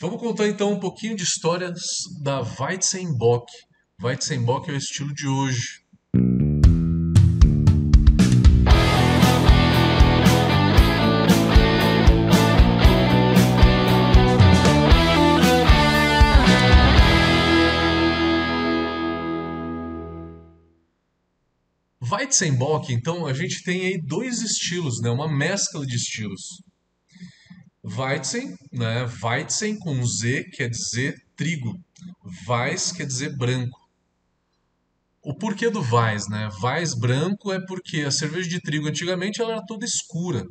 Vamos contar então um pouquinho de histórias da Weizenbock. Weizenbock é o estilo de hoje. Weizenbock, então a gente tem aí dois estilos, né? Uma mescla de estilos. Weizen, né? Weizen com Z quer dizer trigo. Weiss quer dizer branco. O porquê do Weiss, né? Weiss branco é porque a cerveja de trigo antigamente ela era toda escura,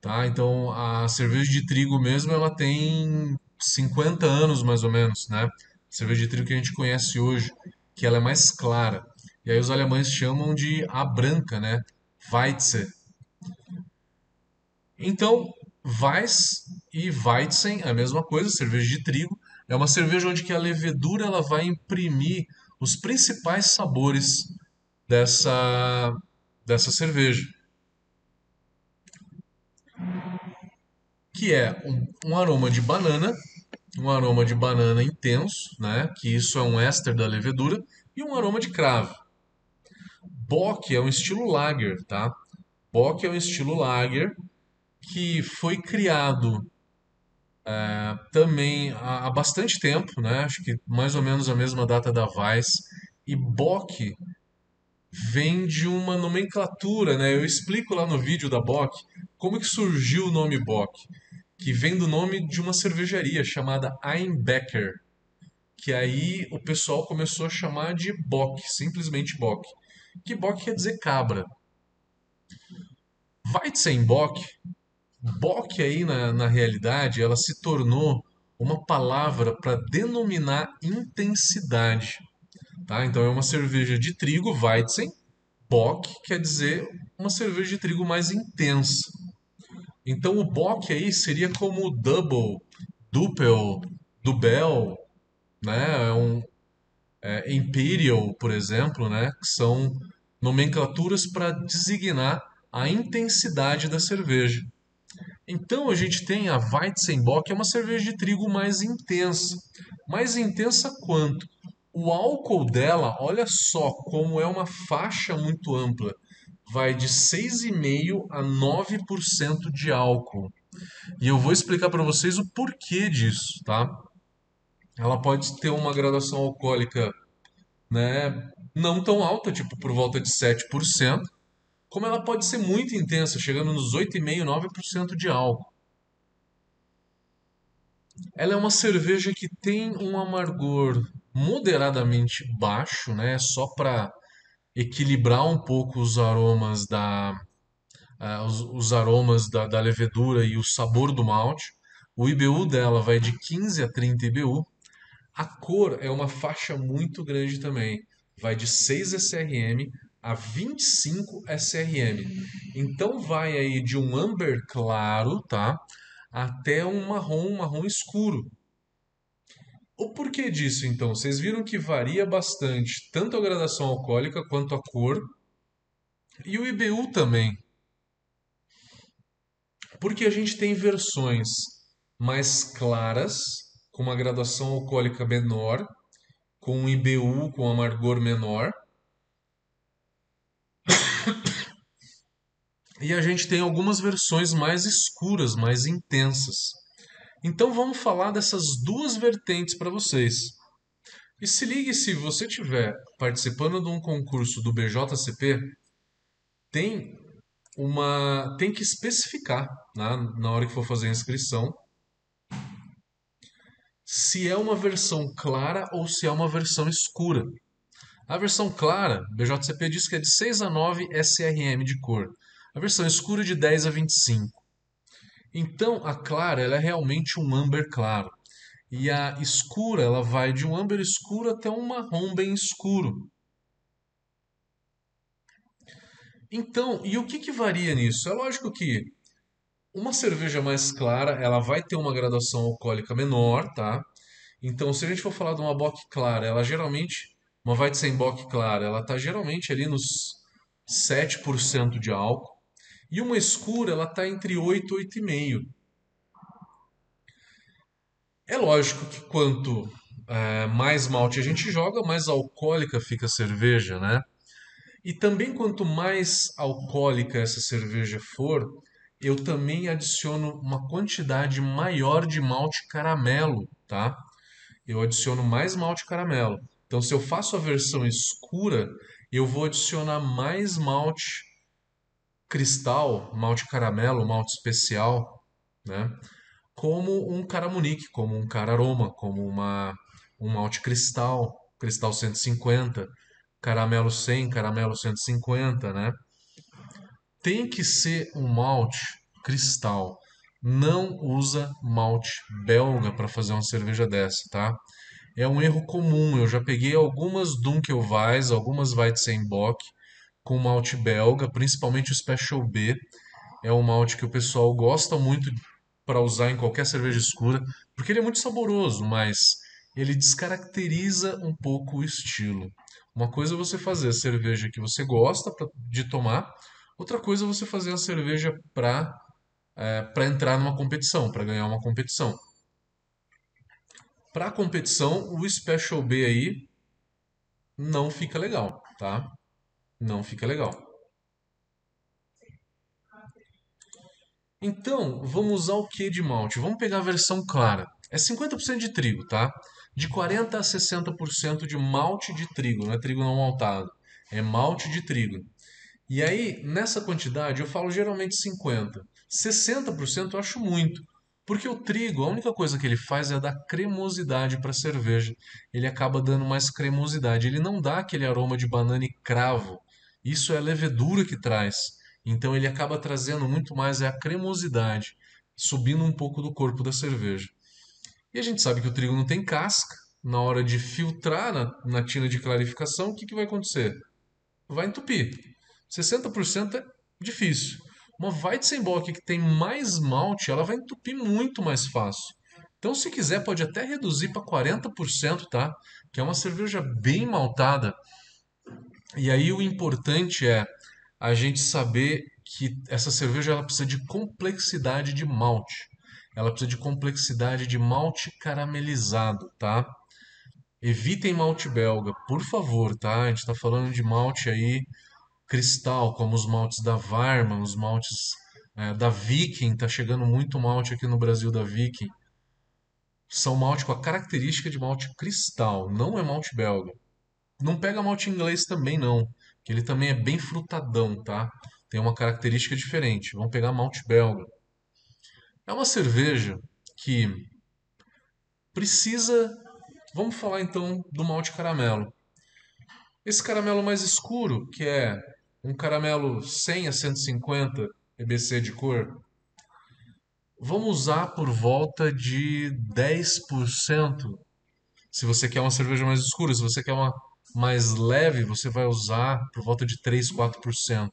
tá? Então a cerveja de trigo mesmo ela tem 50 anos mais ou menos, né? A cerveja de trigo que a gente conhece hoje, que ela é mais clara. E aí os alemães chamam de a branca, né? Weizen. Então, Weiss e Weizen é a mesma coisa, cerveja de trigo. É uma cerveja onde que a levedura ela vai imprimir os principais sabores dessa, dessa cerveja. Que é um, um aroma de banana, um aroma de banana intenso, né? Que isso é um éster da levedura, e um aroma de cravo. Bock é um estilo lager, tá? Bock é um estilo lager que foi criado é, também há, há, bastante tempo, né? Acho que mais ou menos a mesma data da Vice. E Bock vem de uma nomenclatura, né? Eu explico lá no vídeo da Bock como que surgiu o nome Bock, que vem do nome de uma cervejaria chamada Einbecker, que aí o pessoal começou a chamar de Bock, simplesmente Bock que Bock quer dizer cabra. Weizenbock, Bock aí na, na realidade, ela se tornou uma palavra para denominar intensidade. Tá? Então é uma cerveja de trigo, Weizen, Bock quer dizer uma cerveja de trigo mais intensa. Então o Bock aí seria como Double, Duppel, Dubel, né? É um, é, Imperial, por exemplo, né, que são nomenclaturas para designar a intensidade da cerveja. Então a gente tem a Weizenbock, que é uma cerveja de trigo mais intensa. Mais intensa quanto? O álcool dela, olha só como é uma faixa muito ampla. Vai de 6,5% a 9% de álcool. E eu vou explicar para vocês o porquê disso, tá? ela pode ter uma graduação alcoólica né, não tão alta, tipo por volta de 7%, como ela pode ser muito intensa, chegando nos 8,5%, 9% de álcool. Ela é uma cerveja que tem um amargor moderadamente baixo, né, só para equilibrar um pouco os aromas da uh, os, os, aromas da, da levedura e o sabor do malte. O IBU dela vai de 15 a 30 IBU, a cor é uma faixa muito grande também. Vai de 6 SRM a 25 SRM. Então vai aí de um amber claro, tá? Até um marrom, um marrom escuro. O porquê disso, então? Vocês viram que varia bastante, tanto a gradação alcoólica quanto a cor. E o IBU também. Porque a gente tem versões mais claras com uma graduação alcoólica menor, com um IBU com amargor menor. E a gente tem algumas versões mais escuras, mais intensas. Então vamos falar dessas duas vertentes para vocês. E se ligue se você estiver participando de um concurso do BJCP, tem uma tem que especificar né, na hora que for fazer a inscrição se é uma versão clara ou se é uma versão escura. A versão clara, BJCP diz que é de 6 a 9 SRM de cor. A versão escura é de 10 a 25. Então, a clara ela é realmente um amber claro. E a escura ela vai de um amber escuro até um marrom bem escuro. Então, e o que, que varia nisso? É lógico que uma cerveja mais clara, ela vai ter uma graduação alcoólica menor, tá? Então, se a gente for falar de uma bock clara, ela geralmente, uma Weizenbock clara, ela tá geralmente ali nos 7% de álcool. E uma escura, ela tá entre 8 e 8,5. É lógico que quanto é, mais malte a gente joga, mais alcoólica fica a cerveja, né? E também quanto mais alcoólica essa cerveja for, eu também adiciono uma quantidade maior de malte caramelo, tá? Eu adiciono mais malte caramelo. Então, se eu faço a versão escura, eu vou adicionar mais malte cristal, malte caramelo, malte especial, né? Como um caramunique, como um cararoma, como uma, um malte cristal, cristal 150, caramelo 100, caramelo 150, né? Tem que ser um malte cristal. Não usa malte belga para fazer uma cerveja dessa, tá? É um erro comum. Eu já peguei algumas Dunkelweiss, algumas Weizenbock com malte belga, principalmente o Special B. É um malte que o pessoal gosta muito para usar em qualquer cerveja escura, porque ele é muito saboroso, mas ele descaracteriza um pouco o estilo. Uma coisa é você fazer a cerveja que você gosta pra, de tomar, outra coisa é você fazer a cerveja para é, para entrar numa competição, para ganhar uma competição. Para competição, o Special B aí não fica legal, tá? Não fica legal. Então, vamos usar o que de malte? Vamos pegar a versão clara. É 50% de trigo, tá? De 40 a 60% de malte de trigo, não é trigo não maltado. É malte de trigo. E aí, nessa quantidade, eu falo geralmente 50. 60% eu acho muito. Porque o trigo, a única coisa que ele faz é dar cremosidade para a cerveja. Ele acaba dando mais cremosidade. Ele não dá aquele aroma de banana e cravo. Isso é a levedura que traz. Então ele acaba trazendo muito mais é a cremosidade, subindo um pouco do corpo da cerveja. E a gente sabe que o trigo não tem casca. Na hora de filtrar na, na tina de clarificação, o que, que vai acontecer? Vai entupir. 60% é difícil. Uma Weizenbock que tem mais malte, ela vai entupir muito mais fácil. Então, se quiser, pode até reduzir para 40%, tá? Que é uma cerveja bem maltada. E aí o importante é a gente saber que essa cerveja ela precisa de complexidade de malte. Ela precisa de complexidade de malte caramelizado, tá? Evitem malte belga, por favor, tá? A gente está falando de malte aí cristal, como os maltes da Varma, os maltes é, da Viking, tá chegando muito malte aqui no Brasil da Viking. São malte com a característica de malte cristal, não é malte belga. Não pega malte inglês também não, que ele também é bem frutadão, tá? Tem uma característica diferente. Vamos pegar malte belga. É uma cerveja que precisa. Vamos falar então do malte caramelo. Esse caramelo mais escuro, que é um caramelo 100 a 150 EBC de cor, vamos usar por volta de 10%. Se você quer uma cerveja mais escura, se você quer uma mais leve, você vai usar por volta de 3, 4%,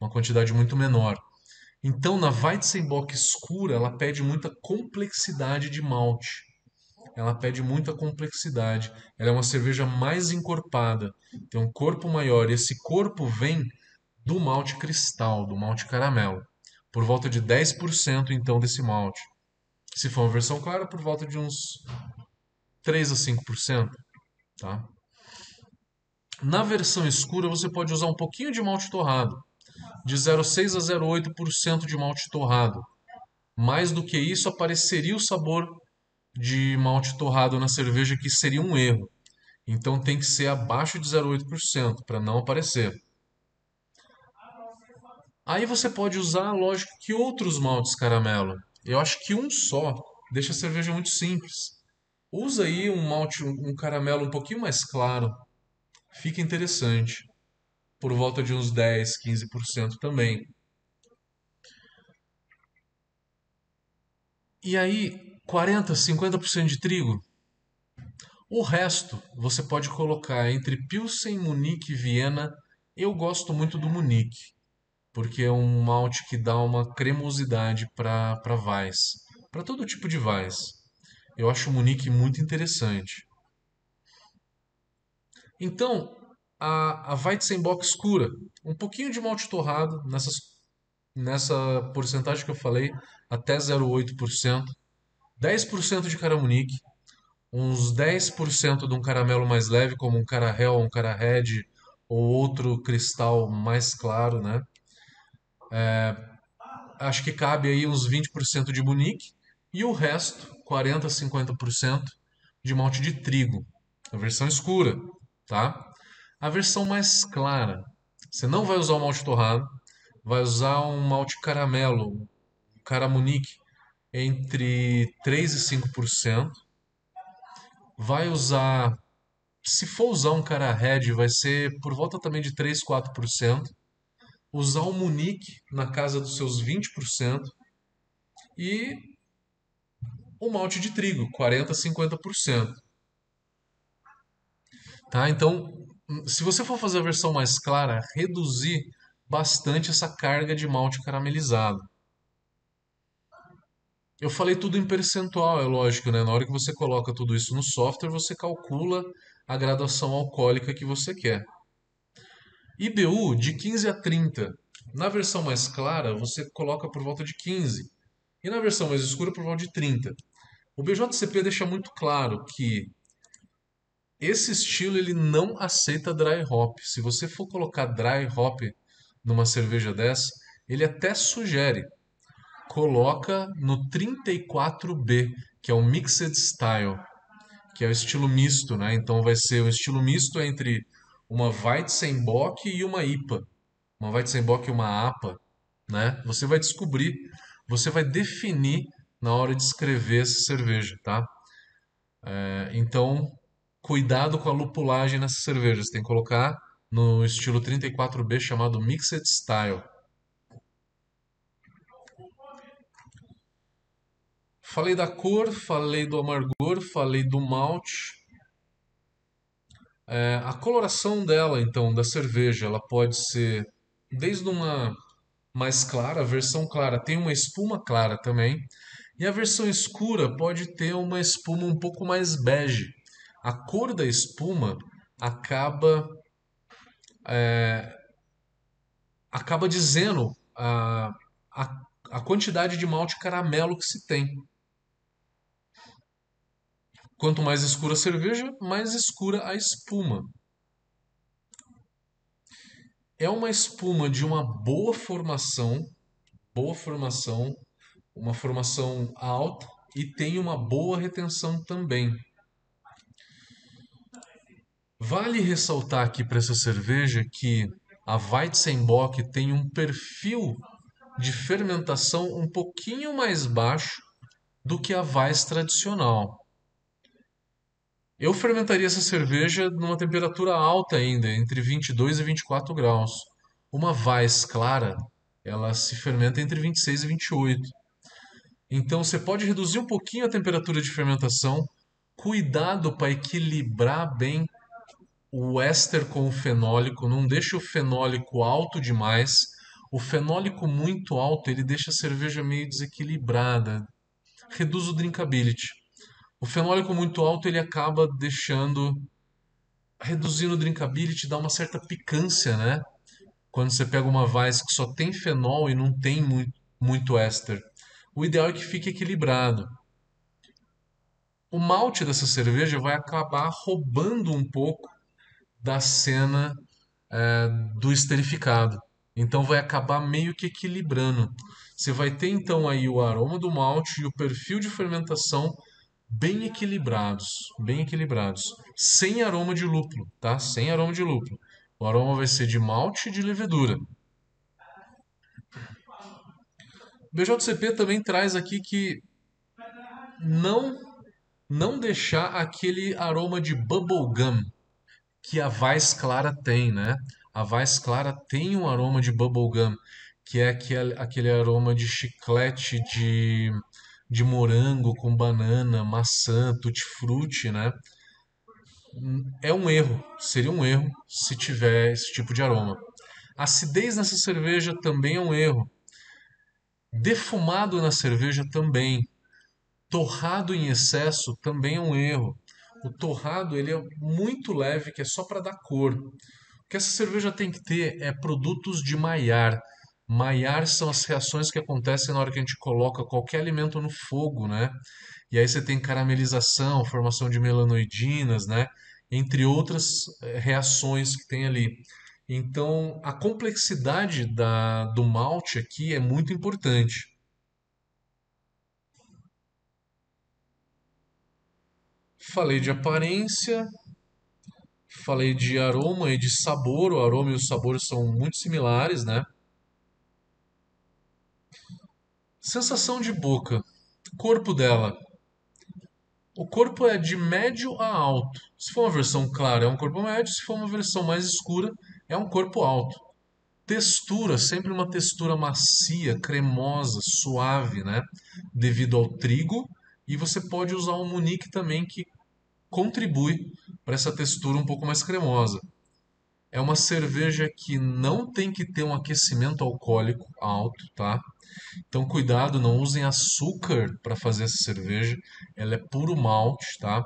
uma quantidade muito menor. Então, na Weizenbock escura, ela pede muita complexidade de malte. Ela pede muita complexidade. Ela é uma cerveja mais encorpada, tem um corpo maior, e esse corpo vem do malte cristal, do malte caramelo. Por volta de 10% então desse malte. Se for uma versão clara, por volta de uns 3 a 5%, tá? Na versão escura, você pode usar um pouquinho de malte torrado, de 0,6 a 0,8% de malte torrado. Mais do que isso, apareceria o sabor de malte torrado na cerveja, que seria um erro. Então tem que ser abaixo de 0,8% para não aparecer. Aí você pode usar, lógico, que outros maltes caramelo. Eu acho que um só deixa a cerveja muito simples. Usa aí um malte, um caramelo um pouquinho mais claro, fica interessante. Por volta de uns 10, 15% também. E aí, 40, 50% de trigo. O resto você pode colocar entre Pilsen, Munique e Viena. Eu gosto muito do Munique, porque é um malte que dá uma cremosidade para Weiss, para todo tipo de Weiss. Eu acho o Munique muito interessante. Então, a, a Weizenbock escura, um pouquinho de malte torrado nessas, nessa porcentagem que eu falei, até 0,8%. 10% de caramunique, uns 10% de um caramelo mais leve, como um carahel, um red ou outro cristal mais claro, né? É, acho que cabe aí uns 20% de munique e o resto, 40 a 50% de malte de trigo, a versão escura, tá? A versão mais clara, você não vai usar o malte torrado, vai usar um malte caramelo, caramunique entre 3 e 5%. Vai usar, se for usar um cara red, vai ser por volta também de 3, 4%. Usar o Munique na casa dos seus 20%. E o malte de trigo, 40, 50%. Tá? Então, se você for fazer a versão mais clara, reduzir bastante essa carga de malte caramelizado. Eu falei tudo em percentual, é lógico, né? Na hora que você coloca tudo isso no software, você calcula a graduação alcoólica que você quer. IBU de 15 a 30. Na versão mais clara, você coloca por volta de 15. E na versão mais escura, por volta de 30. O BJCP deixa muito claro que esse estilo ele não aceita dry hop. Se você for colocar dry hop numa cerveja dessa, ele até sugere coloca no 34B, que é o Mixed Style, que é o estilo misto, né? Então vai ser um estilo misto entre uma Weizenbock e uma IPA. Uma Weizenbock e uma APA, né? Você vai descobrir, você vai definir na hora de escrever essa cerveja, tá? É, então, cuidado com a lupulagem nessa cerveja. Você tem que colocar no estilo 34B chamado Mixed Style. Falei da cor, falei do amargor, falei do malte. É, a coloração dela, então, da cerveja, ela pode ser desde uma mais clara, a versão clara tem uma espuma clara também, e a versão escura pode ter uma espuma um pouco mais bege. A cor da espuma acaba é, acaba dizendo a, a, a quantidade de malte caramelo que se tem. Quanto mais escura a cerveja, mais escura a espuma. É uma espuma de uma boa formação, boa formação, uma formação alta e tem uma boa retenção também. Vale ressaltar aqui para essa cerveja que a Weizenbock tem um perfil de fermentação um pouquinho mais baixo do que a Weiss tradicional. Eu fermentaria essa cerveja numa temperatura alta ainda, entre 22 e 24 graus. Uma Weiss clara, ela se fermenta entre 26 e 28. Então você pode reduzir um pouquinho a temperatura de fermentação. Cuidado para equilibrar bem o éster com o fenólico, não deixe o fenólico alto demais. O fenólico muito alto, ele deixa a cerveja meio desequilibrada, reduz o drinkability. O fenólico muito alto ele acaba deixando reduzindo o drinkability, dá uma certa picância, né? Quando você pega uma Weiss que só tem fenol e não tem muito, muito éster. O ideal é que fique equilibrado. O malte dessa cerveja vai acabar roubando um pouco da cena é, do esterificado. Então vai acabar meio que equilibrando. Você vai ter então aí o aroma do malte e o perfil de fermentação bem equilibrados, bem equilibrados, sem aroma de lúpulo, tá? Sem aroma de lúpulo. O aroma vai ser de malte e de levedura. O BJCP também traz aqui que não não deixar aquele aroma de bubblegum que a Weiss Clara tem, né? A Weiss Clara tem um aroma de bubblegum, que é aquele, aquele aroma de chiclete de de morango com banana, maçã, tutti-frutti, né? É um erro, seria um erro se tiver esse tipo de aroma. Acidez nessa cerveja também é um erro. Defumado na cerveja também. Torrado em excesso também é um erro. O torrado ele é muito leve, que é só para dar cor. O que essa cerveja tem que ter é produtos de Maillard, Maillard são as reações que acontecem na hora que a gente coloca qualquer alimento no fogo, né? E aí você tem caramelização, formação de melanoidinas, né? Entre outras eh, reações que tem ali. Então, a complexidade da, do malte aqui é muito importante. Falei de aparência, falei de aroma e de sabor. O aroma e o sabor são muito similares, né? Sensação de boca. Corpo dela. O corpo é de médio a alto. Se for uma versão clara, é um corpo médio. Se for uma versão mais escura, é um corpo alto. Textura, sempre uma textura macia, cremosa, suave, né? Devido ao trigo. E você pode usar o Munique também, que contribui para essa textura um pouco mais cremosa. É uma cerveja que não tem que ter um aquecimento alcoólico alto, tá? Então cuidado, não usem açúcar para fazer essa cerveja. Ela é puro malte, tá?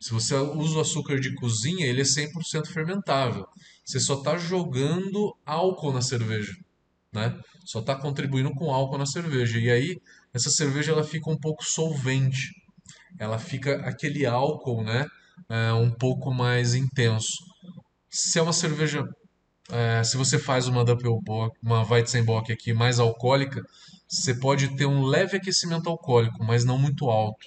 Se você usa o açúcar de cozinha, ele é 100% fermentável. Você só está jogando álcool na cerveja, né? Só está contribuindo com álcool na cerveja. E aí, essa cerveja ela fica um pouco solvente. Ela fica aquele álcool, né? É, um pouco mais intenso. Se é uma cerveja, é, se você faz uma Doppelbock, uma Weizenbock aqui mais alcoólica, você pode ter um leve aquecimento alcoólico, mas não muito alto.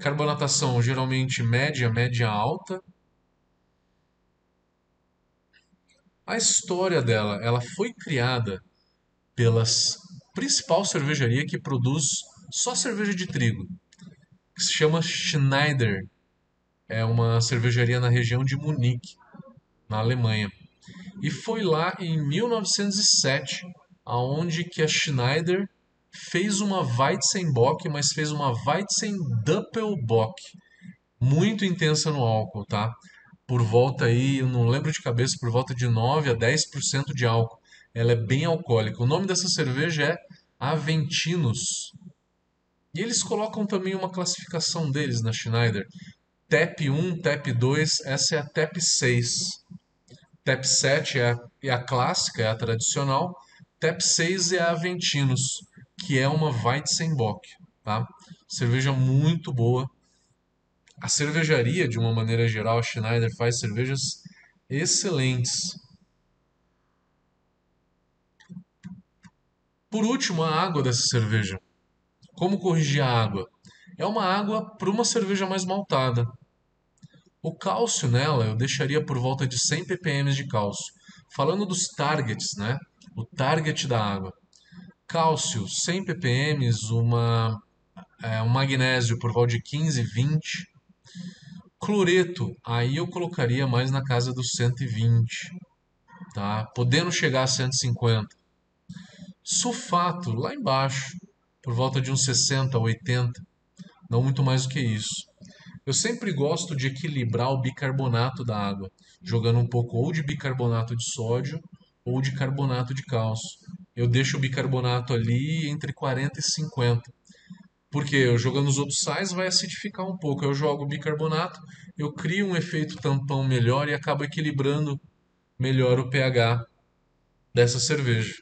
Carbonatação geralmente média, média alta. A história dela, ela foi criada pela principal cervejaria que produz só cerveja de trigo, que se chama Schneider. É uma cervejaria na região de Munique, na Alemanha. E foi lá em 1907 aonde que a Schneider fez uma Weizenbock, mas fez uma Weizen Doppelbock, muito intensa no álcool, tá? Por volta aí, eu não lembro de cabeça, por volta de 9 a 10% de álcool. Ela é bem alcoólica. O nome dessa cerveja é Aventinos. E eles colocam também uma classificação deles na Schneider. TEP 1, TEP 2, essa é a TEP 6. TEP 7 é a, é a clássica, é a tradicional. TEP 6 é a Aventinos, que é uma Weizenbock, tá? Cerveja muito boa. A cervejaria, de uma maneira geral, a Schneider faz cervejas excelentes. Por último, a água dessa cerveja. Como corrigir a água? É uma água para uma cerveja mais maltada. O cálcio nela eu deixaria por volta de 100 ppm de cálcio. Falando dos targets, né? o target da água. Cálcio, 100 ppm, uma, é, um magnésio por volta de 15, 20. Cloreto, aí eu colocaria mais na casa dos 120, tá? Podendo chegar a 150. Sulfato, lá embaixo, por volta de uns 60, 80. Não muito mais do que isso. Eu sempre gosto de equilibrar o bicarbonato da água, jogando um pouco ou de bicarbonato de sódio ou de carbonato de cálcio. Eu deixo o bicarbonato ali entre 40 e 50. Porque eu jogando os outros sais vai acidificar um pouco. Eu jogo o bicarbonato, eu crio um efeito tampão melhor e acabo equilibrando melhor o pH dessa cerveja.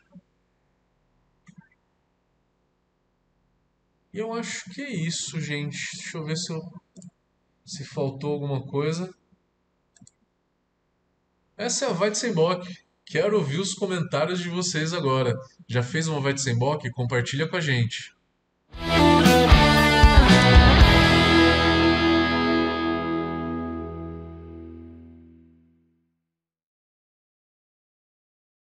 E eu acho que é isso, gente. Deixa eu ver se, eu... se faltou alguma coisa. Essa é a Weizenbock. Quero ouvir os comentários de vocês agora. Já fez uma Weizenbock? Compartilha com a gente.